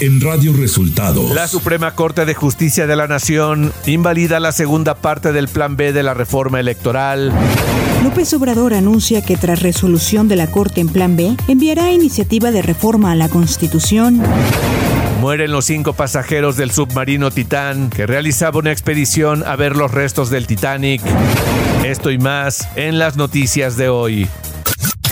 en Radio Resultados. La Suprema Corte de Justicia de la Nación invalida la segunda parte del Plan B de la reforma electoral. López Obrador anuncia que tras resolución de la Corte en Plan B, enviará iniciativa de reforma a la Constitución. Mueren los cinco pasajeros del submarino Titán que realizaba una expedición a ver los restos del Titanic. Esto y más en las noticias de hoy.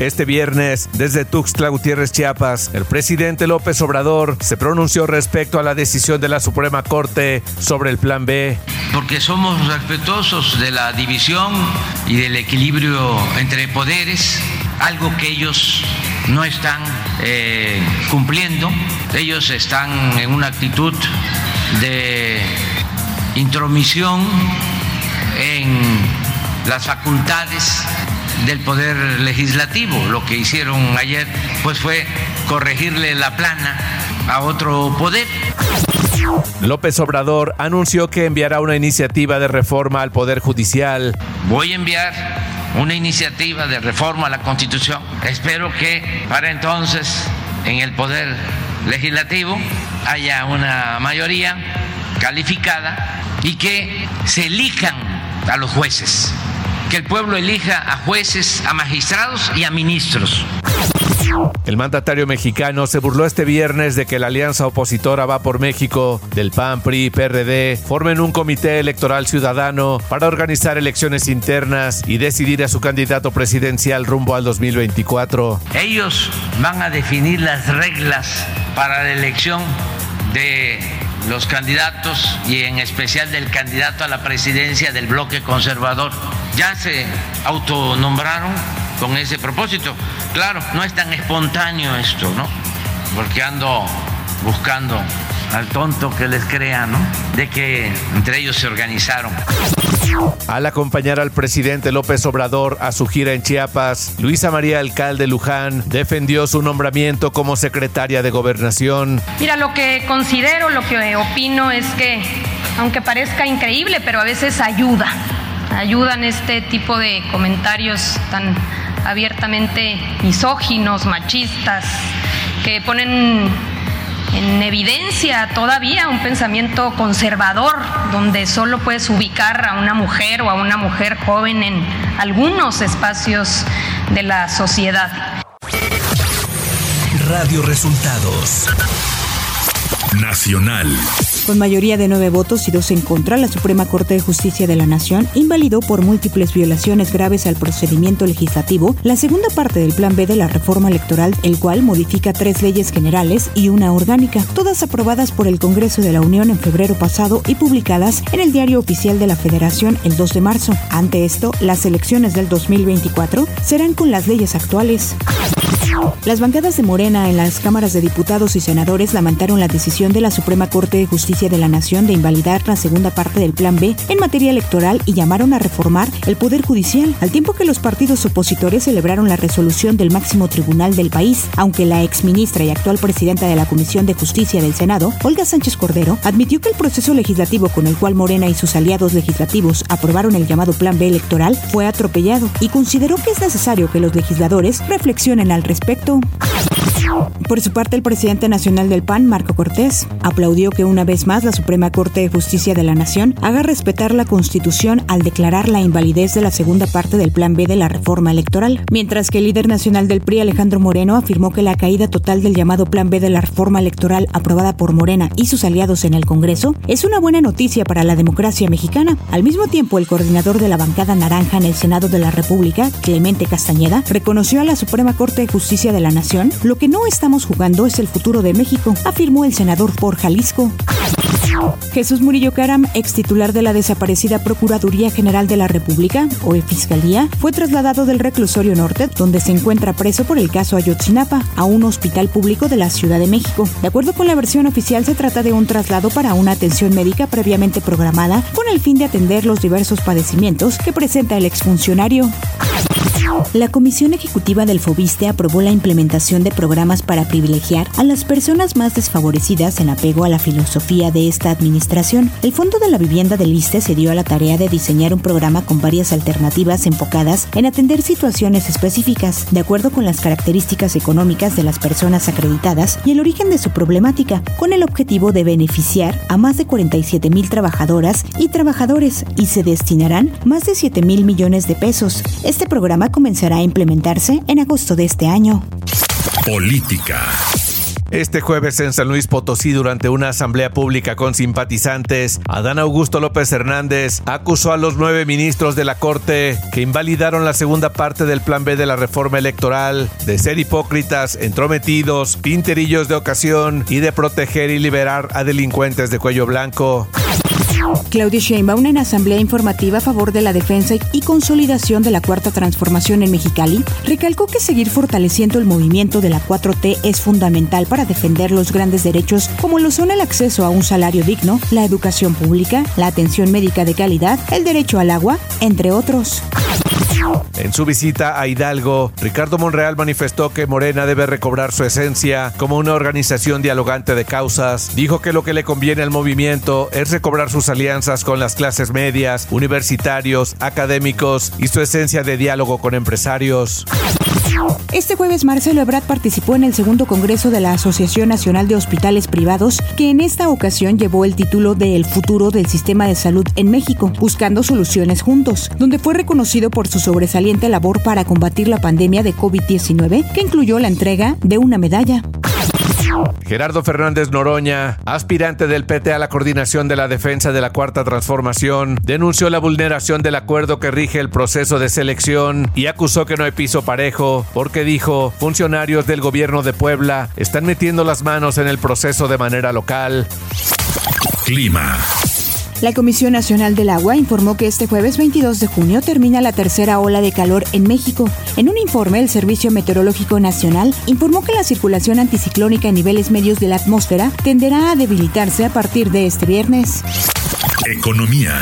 Este viernes, desde Tuxtla Gutiérrez, Chiapas, el presidente López Obrador se pronunció respecto a la decisión de la Suprema Corte sobre el Plan B. Porque somos respetuosos de la división y del equilibrio entre poderes algo que ellos no están eh, cumpliendo. Ellos están en una actitud de intromisión en las facultades del poder legislativo. Lo que hicieron ayer pues fue corregirle la plana a otro poder. López Obrador anunció que enviará una iniciativa de reforma al Poder Judicial. Voy a enviar una iniciativa de reforma a la Constitución. Espero que para entonces en el Poder Legislativo haya una mayoría calificada y que se elijan a los jueces, que el pueblo elija a jueces, a magistrados y a ministros. El mandatario mexicano se burló este viernes de que la alianza opositora Va por México, del PAN, PRI y PRD, formen un comité electoral ciudadano para organizar elecciones internas y decidir a su candidato presidencial rumbo al 2024. Ellos van a definir las reglas para la elección de los candidatos y en especial del candidato a la presidencia del bloque conservador. Ya se autonombraron con ese propósito. Claro, no es tan espontáneo esto, ¿no? Porque ando buscando al tonto que les crea, ¿no? De que entre ellos se organizaron. Al acompañar al presidente López Obrador a su gira en Chiapas, Luisa María Alcalde Luján defendió su nombramiento como secretaria de Gobernación. Mira, lo que considero, lo que opino es que, aunque parezca increíble, pero a veces ayuda. Ayudan este tipo de comentarios tan abiertamente misóginos, machistas, que ponen en evidencia todavía un pensamiento conservador donde solo puedes ubicar a una mujer o a una mujer joven en algunos espacios de la sociedad. Radio Resultados Nacional. Con mayoría de nueve votos y dos en contra, la Suprema Corte de Justicia de la Nación invalidó por múltiples violaciones graves al procedimiento legislativo la segunda parte del Plan B de la reforma electoral, el cual modifica tres leyes generales y una orgánica, todas aprobadas por el Congreso de la Unión en febrero pasado y publicadas en el Diario Oficial de la Federación el 2 de marzo. Ante esto, las elecciones del 2024 serán con las leyes actuales. Las bancadas de Morena en las cámaras de diputados y senadores lamentaron la decisión de la Suprema Corte de Justicia de la Nación de invalidar la segunda parte del Plan B en materia electoral y llamaron a reformar el Poder Judicial, al tiempo que los partidos opositores celebraron la resolución del máximo tribunal del país, aunque la exministra y actual presidenta de la Comisión de Justicia del Senado, Olga Sánchez Cordero, admitió que el proceso legislativo con el cual Morena y sus aliados legislativos aprobaron el llamado Plan B electoral fue atropellado y consideró que es necesario que los legisladores reflexionen al respecto. perfecto. Por su parte, el presidente nacional del PAN, Marco Cortés, aplaudió que una vez más la Suprema Corte de Justicia de la Nación haga respetar la Constitución al declarar la invalidez de la segunda parte del Plan B de la reforma electoral, mientras que el líder nacional del PRI, Alejandro Moreno, afirmó que la caída total del llamado Plan B de la reforma electoral aprobada por Morena y sus aliados en el Congreso es una buena noticia para la democracia mexicana. Al mismo tiempo, el coordinador de la bancada naranja en el Senado de la República, Clemente Castañeda, reconoció a la Suprema Corte de Justicia de la Nación lo que no estamos jugando es el futuro de México, afirmó el senador por Jalisco. Jesús Murillo Caram, ex titular de la desaparecida Procuraduría General de la República, o Fiscalía, fue trasladado del reclusorio norte, donde se encuentra preso por el caso Ayotzinapa, a un hospital público de la Ciudad de México. De acuerdo con la versión oficial, se trata de un traslado para una atención médica previamente programada con el fin de atender los diversos padecimientos que presenta el exfuncionario. La Comisión Ejecutiva del FOBISTE aprobó la implementación de programas para privilegiar a las personas más desfavorecidas en apego a la filosofía de esta administración. El Fondo de la Vivienda del ISTE se dio a la tarea de diseñar un programa con varias alternativas enfocadas en atender situaciones específicas, de acuerdo con las características económicas de las personas acreditadas y el origen de su problemática, con el objetivo de beneficiar a más de 47 mil trabajadoras y trabajadores y se destinarán más de 7 mil millones de pesos. Este programa comenzará a implementarse en agosto de este año. Política. Este jueves en San Luis Potosí, durante una asamblea pública con simpatizantes, Adán Augusto López Hernández acusó a los nueve ministros de la Corte que invalidaron la segunda parte del Plan B de la reforma electoral de ser hipócritas, entrometidos, pinterillos de ocasión y de proteger y liberar a delincuentes de cuello blanco. Claudia Sheinbaum en asamblea informativa a favor de la defensa y consolidación de la cuarta transformación en Mexicali, recalcó que seguir fortaleciendo el movimiento de la 4T es fundamental para defender los grandes derechos como lo son el acceso a un salario digno, la educación pública, la atención médica de calidad, el derecho al agua, entre otros. En su visita a Hidalgo, Ricardo Monreal manifestó que Morena debe recobrar su esencia como una organización dialogante de causas. Dijo que lo que le conviene al movimiento es recobrar sus alianzas con las clases medias, universitarios, académicos y su esencia de diálogo con empresarios. Este jueves Marcelo Ebrard participó en el segundo congreso de la Asociación Nacional de Hospitales Privados, que en esta ocasión llevó el título de El futuro del sistema de salud en México, buscando soluciones juntos, donde fue reconocido por su sobresaliente labor para combatir la pandemia de COVID-19, que incluyó la entrega de una medalla. Gerardo Fernández Noroña, aspirante del PT a la coordinación de la defensa de la Cuarta Transformación, denunció la vulneración del acuerdo que rige el proceso de selección y acusó que no hay piso parejo porque dijo, funcionarios del gobierno de Puebla están metiendo las manos en el proceso de manera local. Clima. La Comisión Nacional del Agua informó que este jueves 22 de junio termina la tercera ola de calor en México. En un informe, el Servicio Meteorológico Nacional informó que la circulación anticiclónica en niveles medios de la atmósfera tenderá a debilitarse a partir de este viernes. Economía.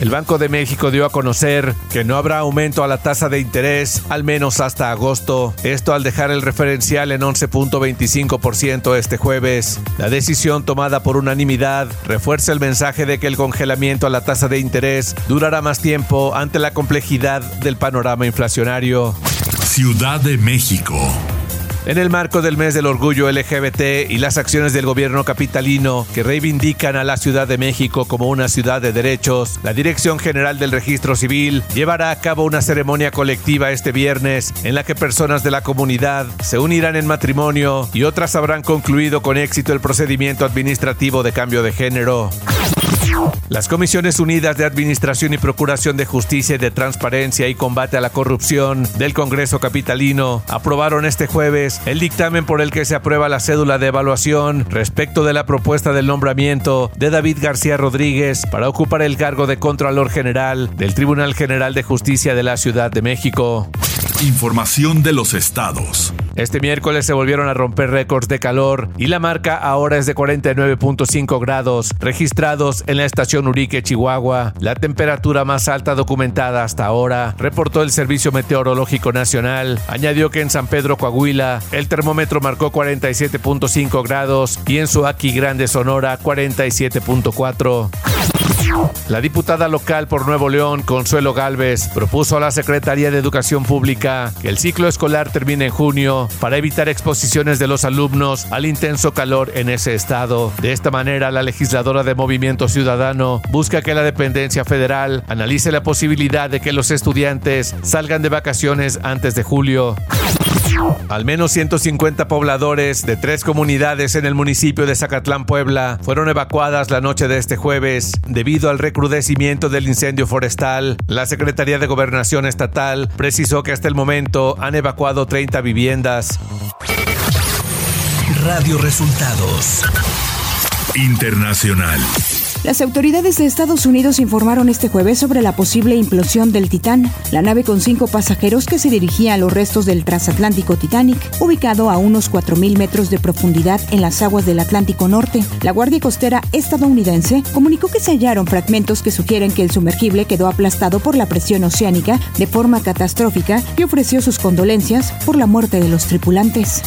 El Banco de México dio a conocer que no habrá aumento a la tasa de interés al menos hasta agosto, esto al dejar el referencial en 11.25% este jueves. La decisión tomada por unanimidad refuerza el mensaje de que el congelamiento a la tasa de interés durará más tiempo ante la complejidad del panorama inflacionario. Ciudad de México. En el marco del mes del orgullo LGBT y las acciones del gobierno capitalino que reivindican a la Ciudad de México como una ciudad de derechos, la Dirección General del Registro Civil llevará a cabo una ceremonia colectiva este viernes en la que personas de la comunidad se unirán en matrimonio y otras habrán concluido con éxito el procedimiento administrativo de cambio de género. Las Comisiones Unidas de Administración y Procuración de Justicia y de Transparencia y Combate a la Corrupción del Congreso Capitalino aprobaron este jueves el dictamen por el que se aprueba la cédula de evaluación respecto de la propuesta del nombramiento de David García Rodríguez para ocupar el cargo de Contralor General del Tribunal General de Justicia de la Ciudad de México. Información de los estados. Este miércoles se volvieron a romper récords de calor y la marca ahora es de 49.5 grados, registrados en la estación Urique, Chihuahua, la temperatura más alta documentada hasta ahora, reportó el Servicio Meteorológico Nacional. Añadió que en San Pedro, Coahuila, el termómetro marcó 47.5 grados y en Suaki Grande, Sonora, 47.4. La diputada local por Nuevo León, Consuelo Galvez, propuso a la Secretaría de Educación Pública que el ciclo escolar termine en junio para evitar exposiciones de los alumnos al intenso calor en ese estado. De esta manera, la legisladora de Movimiento Ciudadano busca que la dependencia federal analice la posibilidad de que los estudiantes salgan de vacaciones antes de julio. Al menos 150 pobladores de tres comunidades en el municipio de Zacatlán, Puebla, fueron evacuadas la noche de este jueves debido al recrudecimiento del incendio forestal. La Secretaría de Gobernación Estatal precisó que hasta el momento han evacuado 30 viviendas. Radio Resultados Internacional. Las autoridades de Estados Unidos informaron este jueves sobre la posible implosión del Titán, la nave con cinco pasajeros que se dirigía a los restos del transatlántico Titanic, ubicado a unos 4.000 metros de profundidad en las aguas del Atlántico Norte. La Guardia Costera estadounidense comunicó que se hallaron fragmentos que sugieren que el sumergible quedó aplastado por la presión oceánica de forma catastrófica y ofreció sus condolencias por la muerte de los tripulantes.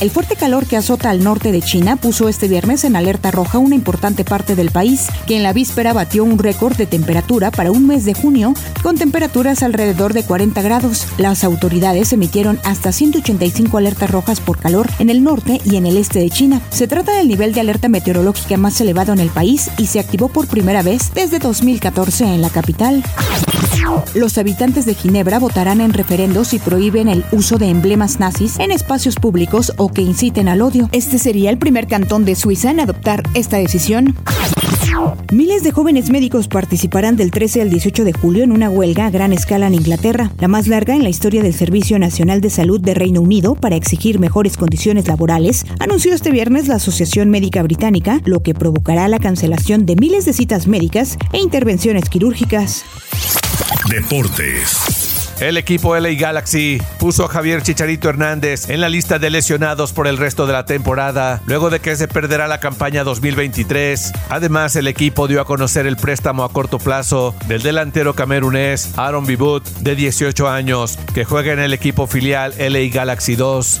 El fuerte calor que azota al norte de China puso este viernes en alerta roja una importante parte del país, que en la víspera batió un récord de temperatura para un mes de junio, con temperaturas alrededor de 40 grados. Las autoridades emitieron hasta 185 alertas rojas por calor en el norte y en el este de China. Se trata del nivel de alerta meteorológica más elevado en el país y se activó por primera vez desde 2014 en la capital. Los habitantes de Ginebra votarán en referendos y prohíben el uso de emblemas nazis en espacios públicos o que inciten al odio. Este sería el primer cantón de Suiza en adoptar esta decisión. Miles de jóvenes médicos participarán del 13 al 18 de julio en una huelga a gran escala en Inglaterra, la más larga en la historia del Servicio Nacional de Salud de Reino Unido para exigir mejores condiciones laborales, anunció este viernes la Asociación Médica Británica, lo que provocará la cancelación de miles de citas médicas e intervenciones quirúrgicas. Deportes. El equipo LA Galaxy puso a Javier Chicharito Hernández en la lista de lesionados por el resto de la temporada, luego de que se perderá la campaña 2023. Además, el equipo dio a conocer el préstamo a corto plazo del delantero camerunés Aaron Bibut, de 18 años, que juega en el equipo filial LA Galaxy 2.